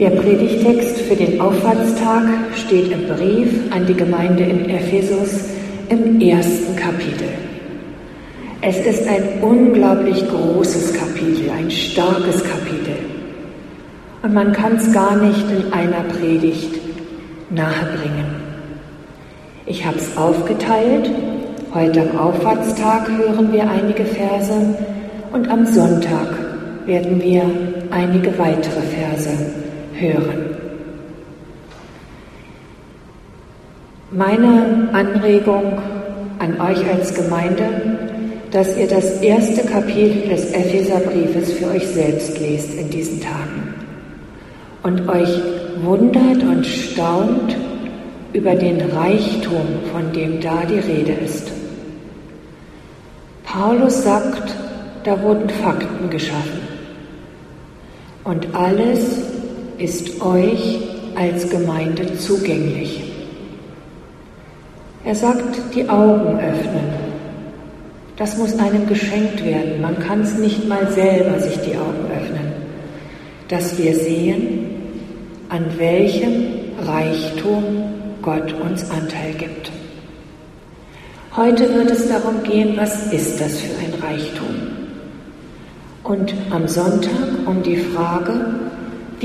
Der Predigtext für den Auffahrtstag steht im Brief an die Gemeinde in Ephesus im ersten Kapitel. Es ist ein unglaublich großes Kapitel, ein starkes Kapitel. Und man kann es gar nicht in einer Predigt nahebringen. Ich habe es aufgeteilt. Heute am Auffahrtstag hören wir einige Verse und am Sonntag werden wir einige weitere Verse hören. Meine Anregung an euch als Gemeinde, dass ihr das erste Kapitel des Epheserbriefes für euch selbst lest in diesen Tagen und euch wundert und staunt über den Reichtum, von dem da die Rede ist. Paulus sagt, da wurden Fakten geschaffen. Und alles ist euch als Gemeinde zugänglich. Er sagt, die Augen öffnen. Das muss einem geschenkt werden. Man kann es nicht mal selber sich die Augen öffnen. Dass wir sehen, an welchem Reichtum Gott uns Anteil gibt. Heute wird es darum gehen, was ist das für ein Reichtum? Und am Sonntag um die Frage,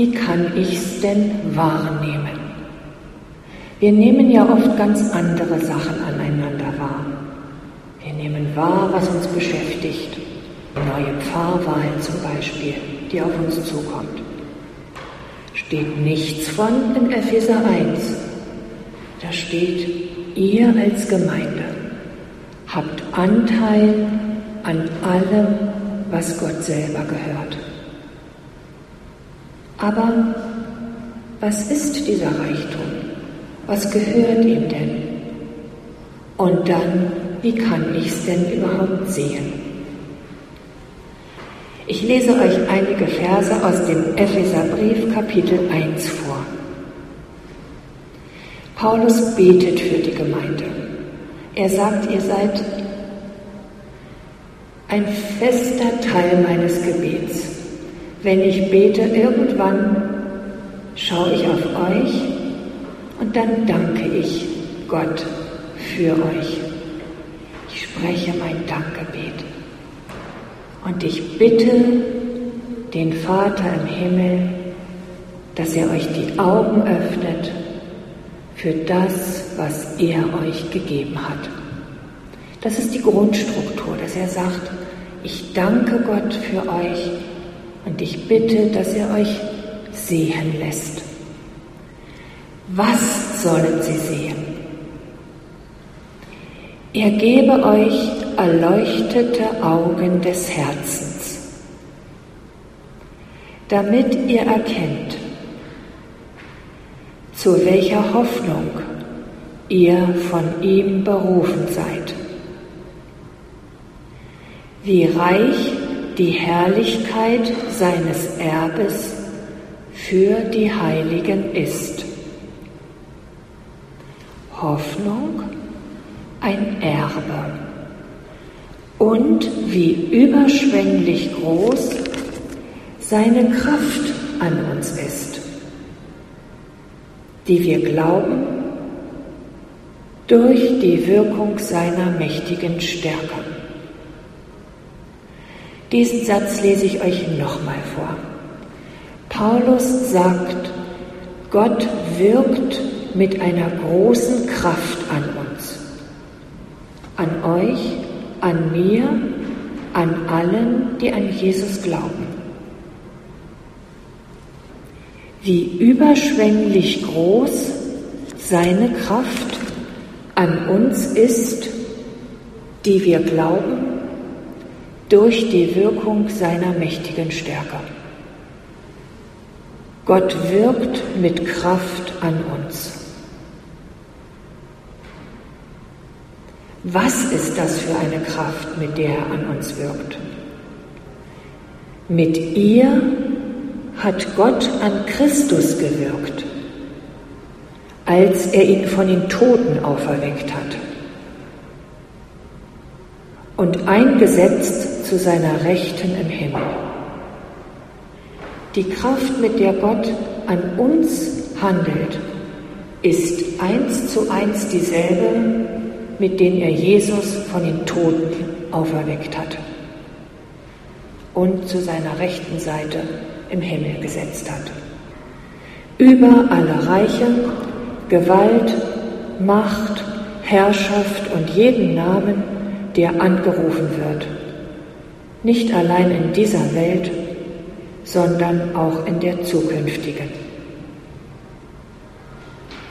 wie kann ich es denn wahrnehmen? Wir nehmen ja oft ganz andere Sachen aneinander wahr. Wir nehmen wahr, was uns beschäftigt. Neue Pfarrwahl zum Beispiel, die auf uns zukommt. Steht nichts von in Epheser 1. Da steht, ihr als Gemeinde habt Anteil an allem, was Gott selber gehört. Aber was ist dieser Reichtum? Was gehört ihm denn? Und dann, wie kann ich es denn überhaupt sehen? Ich lese euch einige Verse aus dem Epheserbrief Kapitel 1 vor. Paulus betet für die Gemeinde. Er sagt, ihr seid ein fester Teil meines Gebets. Wenn ich bete, irgendwann schaue ich auf euch und dann danke ich Gott für euch. Ich spreche mein Dankgebet. Und ich bitte den Vater im Himmel, dass er euch die Augen öffnet für das, was er euch gegeben hat. Das ist die Grundstruktur, dass er sagt, ich danke Gott für euch und ich bitte, dass er euch sehen lässt. Was sollen sie sehen? Er gebe euch erleuchtete Augen des Herzens, damit ihr erkennt, zu welcher Hoffnung ihr von ihm berufen seid, wie reich die Herrlichkeit seines Erbes für die Heiligen ist. Hoffnung, ein Erbe. Und wie überschwänglich groß seine Kraft an uns ist, die wir glauben durch die Wirkung seiner mächtigen Stärke. Diesen Satz lese ich euch nochmal vor. Paulus sagt, Gott wirkt mit einer großen Kraft an uns, an euch, an mir, an allen, die an Jesus glauben. Wie überschwänglich groß seine Kraft an uns ist, die wir glauben durch die Wirkung seiner mächtigen Stärke. Gott wirkt mit Kraft an uns. Was ist das für eine Kraft, mit der er an uns wirkt? Mit ihr hat Gott an Christus gewirkt, als er ihn von den Toten auferweckt hat und eingesetzt zu seiner Rechten im Himmel. Die Kraft, mit der Gott an uns handelt, ist eins zu eins dieselbe, mit der er Jesus von den Toten auferweckt hat und zu seiner rechten Seite im Himmel gesetzt hat. Über alle Reiche, Gewalt, Macht, Herrschaft und jeden Namen, der angerufen wird. Nicht allein in dieser Welt, sondern auch in der zukünftigen.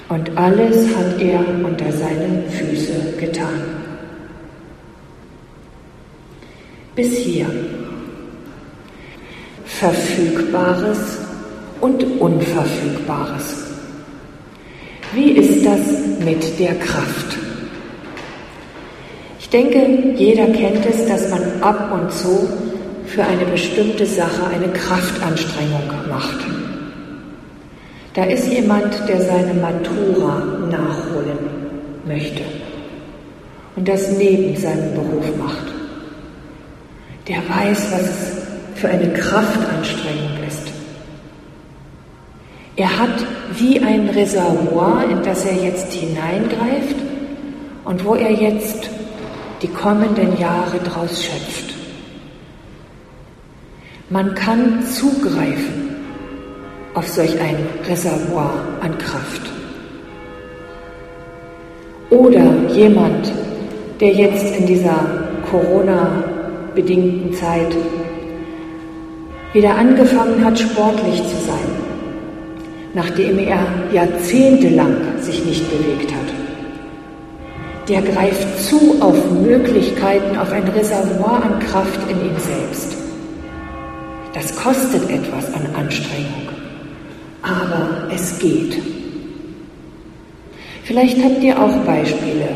Und alles hat er unter seine Füße getan. Bis hier. Verfügbares und Unverfügbares. Wie ist das mit der Kraft? Ich denke, jeder kennt es, dass man ab und zu für eine bestimmte Sache eine Kraftanstrengung macht. Da ist jemand, der seine Matura nachholen möchte und das neben seinem Beruf macht. Der weiß, was es für eine Kraftanstrengung ist. Er hat wie ein Reservoir, in das er jetzt hineingreift und wo er jetzt die kommenden Jahre draus schöpft. Man kann zugreifen auf solch ein Reservoir an Kraft. Oder jemand, der jetzt in dieser Corona-bedingten Zeit wieder angefangen hat, sportlich zu sein, nachdem er jahrzehntelang sich nicht bewegt hat. Der greift zu auf Möglichkeiten, auf ein Reservoir an Kraft in ihm selbst. Das kostet etwas an Anstrengung, aber es geht. Vielleicht habt ihr auch Beispiele,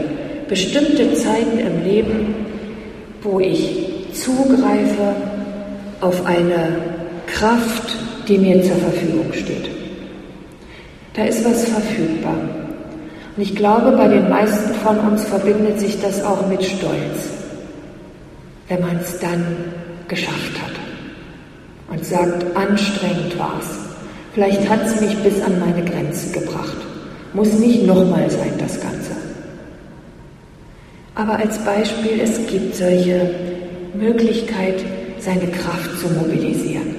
bestimmte Zeiten im Leben, wo ich zugreife auf eine Kraft, die mir zur Verfügung steht. Da ist was verfügbar. Und ich glaube, bei den meisten von uns verbindet sich das auch mit Stolz, wenn man es dann geschafft hat und sagt, anstrengend war es. Vielleicht hat es mich bis an meine Grenzen gebracht. Muss nicht nochmal sein, das Ganze. Aber als Beispiel, es gibt solche Möglichkeit, seine Kraft zu mobilisieren.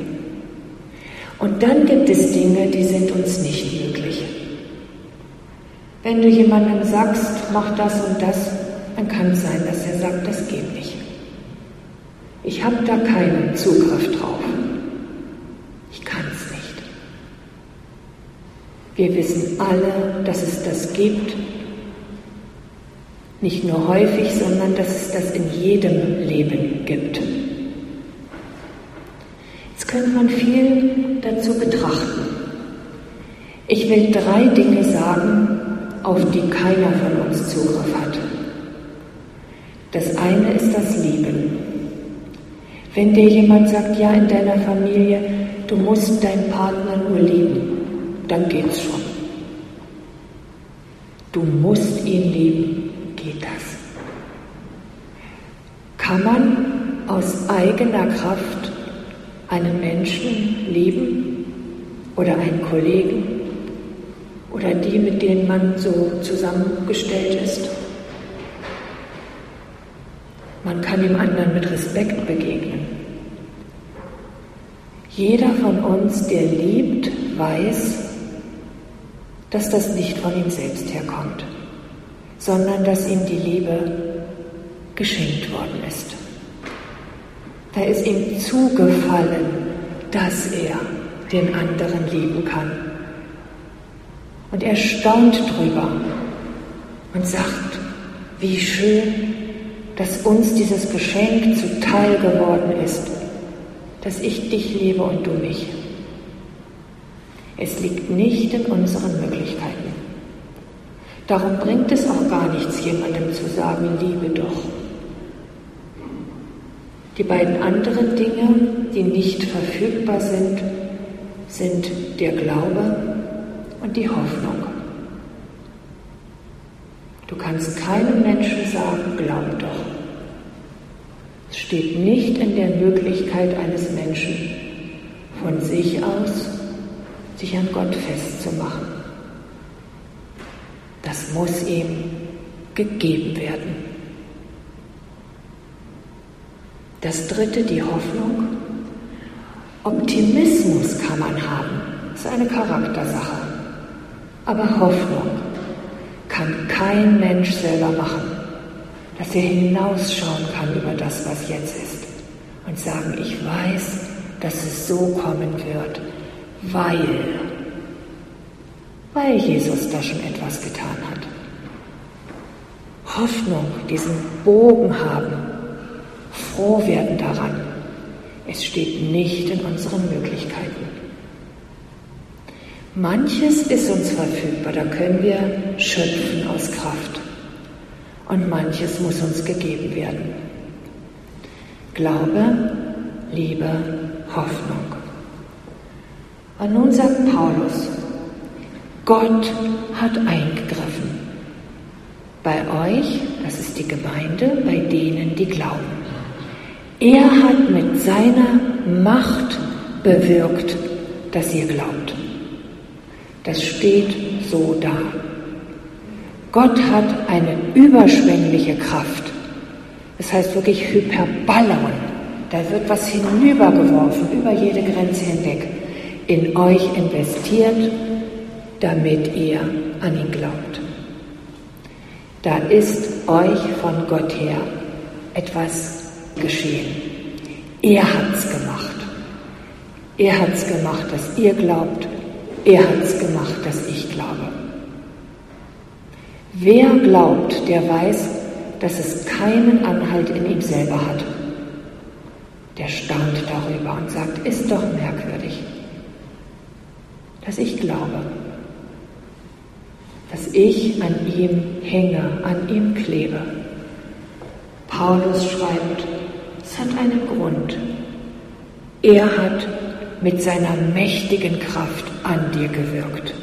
Und dann gibt es Dinge, die sind uns nicht möglich. Wenn du jemandem sagst, mach das und das, dann kann es sein, dass er sagt, das geht nicht. Ich habe da keinen Zugriff drauf. Ich kann es nicht. Wir wissen alle, dass es das gibt. Nicht nur häufig, sondern dass es das in jedem Leben gibt. Jetzt könnte man viel dazu betrachten. Ich will drei Dinge sagen, auf die keiner von uns Zugriff hat. Das eine ist das Lieben. Wenn dir jemand sagt, ja, in deiner Familie, du musst deinen Partner nur lieben, dann geht's schon. Du musst ihn lieben, geht das. Kann man aus eigener Kraft einen Menschen lieben oder einen Kollegen oder die, mit denen man so zusammengestellt ist. Man kann dem anderen mit Respekt begegnen. Jeder von uns, der liebt, weiß, dass das nicht von ihm selbst herkommt, sondern dass ihm die Liebe geschenkt worden ist. Da ist ihm zugefallen, dass er den anderen lieben kann und er staunt drüber und sagt, wie schön, dass uns dieses Geschenk zuteil geworden ist, dass ich dich liebe und du mich. Es liegt nicht in unseren Möglichkeiten. Darum bringt es auch gar nichts, jemandem zu sagen, liebe doch. Die beiden anderen Dinge, die nicht verfügbar sind, sind der Glaube und die Hoffnung. Du kannst keinem Menschen sagen, glaub doch. Es steht nicht in der Möglichkeit eines Menschen, von sich aus sich an Gott festzumachen. Das muss ihm gegeben werden. Das dritte, die Hoffnung. Optimismus kann man haben, das ist eine Charaktersache. Aber Hoffnung kann kein Mensch selber machen, dass er hinausschauen kann über das, was jetzt ist und sagen, ich weiß, dass es so kommen wird, weil, weil Jesus da schon etwas getan hat. Hoffnung, diesen Bogen haben, froh werden daran. Es steht nicht in unseren Möglichkeiten. Manches ist uns verfügbar, da können wir schöpfen aus Kraft. Und manches muss uns gegeben werden. Glaube, Liebe, Hoffnung. Und nun sagt Paulus, Gott hat eingegriffen. Bei euch, das ist die Gemeinde, bei denen, die glauben. Er hat mit seiner Macht bewirkt, dass ihr glaubt. Das steht so da. Gott hat eine überschwängliche Kraft. Das heißt wirklich Hyperballon. Da wird was hinübergeworfen, über jede Grenze hinweg, in euch investiert, damit ihr an ihn glaubt. Da ist euch von Gott her etwas geschehen. Er hat's gemacht. Er hat's gemacht, dass ihr glaubt. Er hat's gemacht, dass ich glaube. Wer glaubt, der weiß, dass es keinen Anhalt in ihm selber hat. Der staunt darüber und sagt, ist doch merkwürdig, dass ich glaube, dass ich an ihm hänge, an ihm klebe. Paulus schreibt, es hat einen Grund. Er hat mit seiner mächtigen Kraft an dir gewirkt.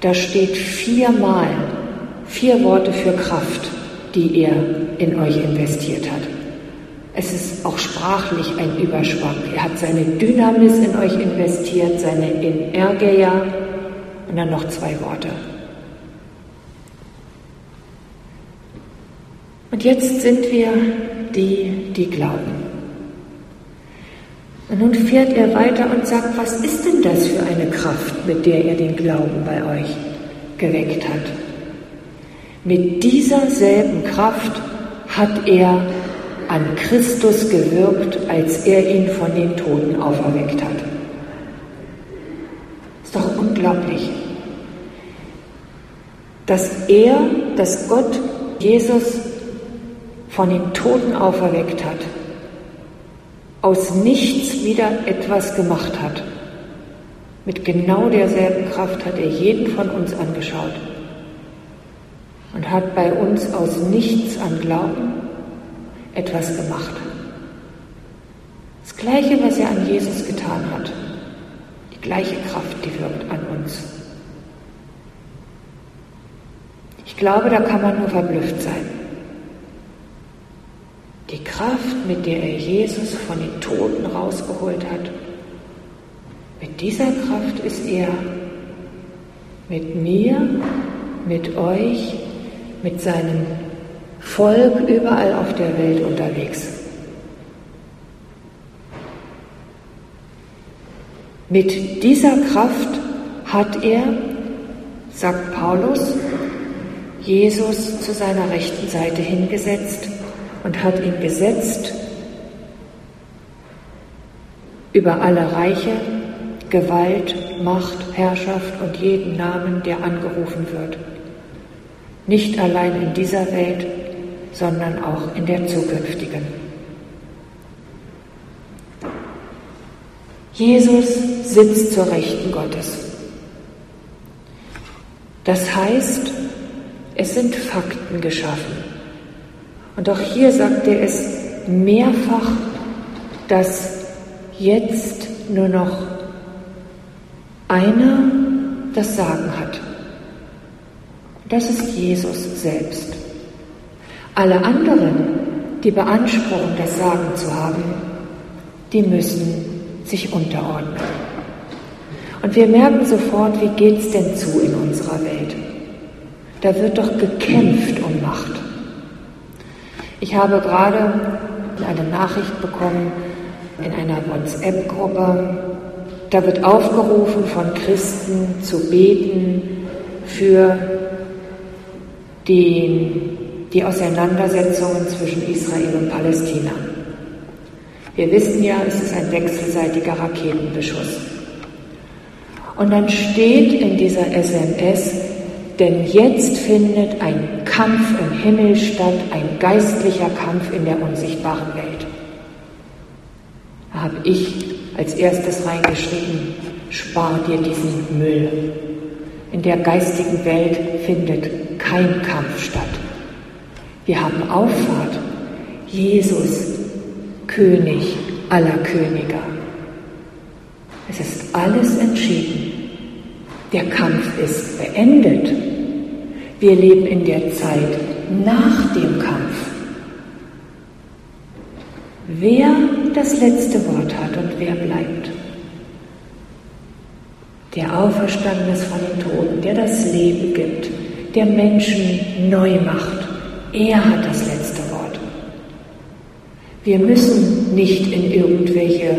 Da steht viermal, vier Worte für Kraft, die er in euch investiert hat. Es ist auch sprachlich ein Überschwang. Er hat seine Dynamis in euch investiert, seine Energia und dann noch zwei Worte. Und jetzt sind wir die, die glauben. Und nun fährt er weiter und sagt, was ist denn das für eine Kraft, mit der er den Glauben bei euch geweckt hat? Mit dieser selben Kraft hat er an Christus gewirkt, als er ihn von den Toten auferweckt hat. Ist doch unglaublich, dass er, dass Gott Jesus von den Toten auferweckt hat, aus nichts wieder etwas gemacht hat. Mit genau derselben Kraft hat er jeden von uns angeschaut und hat bei uns aus nichts an Glauben etwas gemacht. Das Gleiche, was er an Jesus getan hat, die gleiche Kraft, die wirkt an uns. Ich glaube, da kann man nur verblüfft sein. Die Kraft, mit der er Jesus von den Toten rausgeholt hat, mit dieser Kraft ist er mit mir, mit euch, mit seinem Volk überall auf der Welt unterwegs. Mit dieser Kraft hat er, sagt Paulus, Jesus zu seiner rechten Seite hingesetzt und hat ihn gesetzt über alle Reiche, Gewalt, Macht, Herrschaft und jeden Namen, der angerufen wird. Nicht allein in dieser Welt, sondern auch in der zukünftigen. Jesus sitzt zur Rechten Gottes. Das heißt, es sind Fakten geschaffen. Und auch hier sagt er es mehrfach, dass jetzt nur noch einer das Sagen hat. Das ist Jesus selbst. Alle anderen, die beanspruchen, das Sagen zu haben, die müssen sich unterordnen. Und wir merken sofort, wie geht es denn zu in unserer Welt? Da wird doch gekämpft um Macht. Ich habe gerade eine Nachricht bekommen in einer WhatsApp-Gruppe. Da wird aufgerufen von Christen zu beten für die, die Auseinandersetzungen zwischen Israel und Palästina. Wir wissen ja, es ist ein wechselseitiger Raketenbeschuss. Und dann steht in dieser SMS, denn jetzt findet ein Kampf im Himmel statt, ein geistlicher Kampf in der unsichtbaren Welt. Da habe ich als erstes reingeschrieben, spar dir diesen Müll. In der geistigen Welt findet kein Kampf statt. Wir haben Auffahrt. Jesus, König aller Könige. Es ist alles entschieden. Der Kampf ist beendet. Wir leben in der Zeit nach dem Kampf. Wer das letzte Wort hat und wer bleibt. Der auferstanden ist von den Toten, der das Leben gibt, der Menschen neu macht. Er hat das letzte Wort. Wir müssen nicht in irgendwelche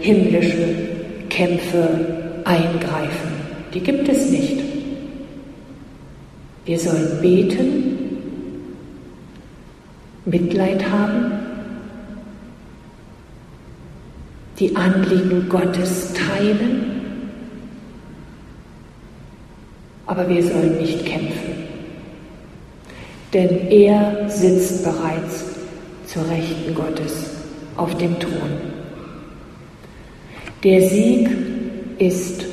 himmlischen Kämpfe eingreifen. Die gibt es nicht. Wir sollen beten, Mitleid haben, die Anliegen Gottes teilen, aber wir sollen nicht kämpfen. Denn er sitzt bereits zur Rechten Gottes auf dem Thron. Der Sieg ist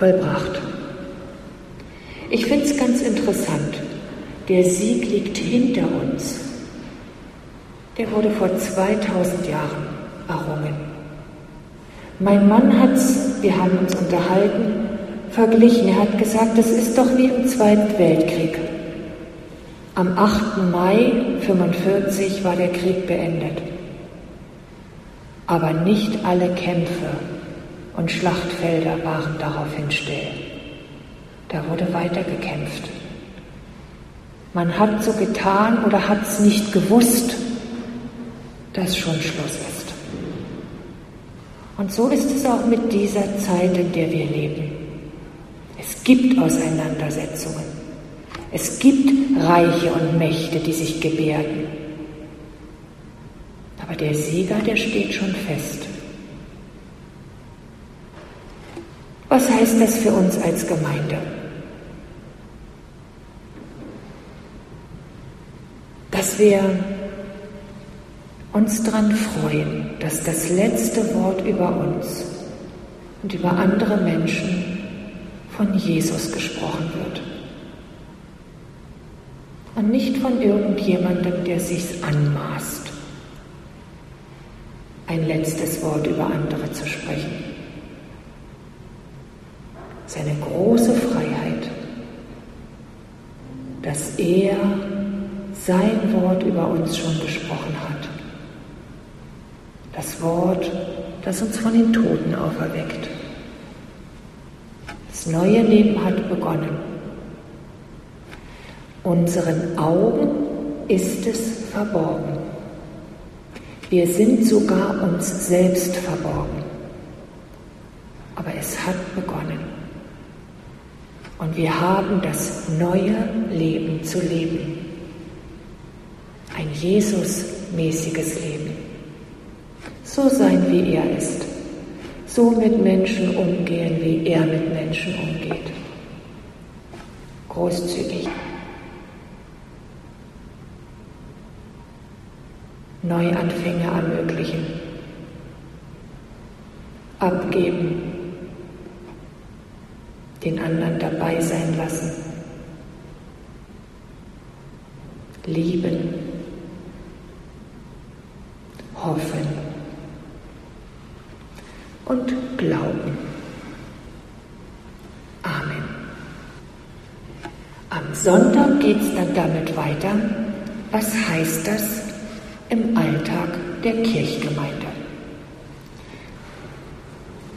vollbracht. Ich finde es ganz interessant. Der Sieg liegt hinter uns. Der wurde vor 2000 Jahren errungen. Mein Mann hat es, wir haben uns unterhalten, verglichen. Er hat gesagt, das ist doch wie im Zweiten Weltkrieg. Am 8. Mai 1945 war der Krieg beendet. Aber nicht alle Kämpfe und Schlachtfelder waren daraufhin still. Da wurde weiter gekämpft. Man hat so getan oder hat es nicht gewusst, dass schon Schluss ist. Und so ist es auch mit dieser Zeit, in der wir leben. Es gibt Auseinandersetzungen. Es gibt Reiche und Mächte, die sich gebärden. Aber der Sieger, der steht schon fest. Was heißt das für uns als Gemeinde? Dass wir uns daran freuen, dass das letzte Wort über uns und über andere Menschen von Jesus gesprochen wird. Und nicht von irgendjemandem, der sich's anmaßt ein letztes Wort über andere zu sprechen. Es ist eine große Freiheit, dass er sein Wort über uns schon gesprochen hat. Das Wort, das uns von den Toten auferweckt. Das neue Leben hat begonnen. Unseren Augen ist es verborgen. Wir sind sogar uns selbst verborgen. Aber es hat begonnen. Und wir haben das neue Leben zu leben. Ein Jesus-mäßiges Leben. So sein, wie er ist. So mit Menschen umgehen, wie er mit Menschen umgeht. Großzügig. Neuanfänge ermöglichen. Abgeben, den anderen dabei sein lassen. Lieben, hoffen und glauben. Amen. Am Sonntag geht es dann damit weiter. Was heißt das im Alltag der Kirchgemeinde.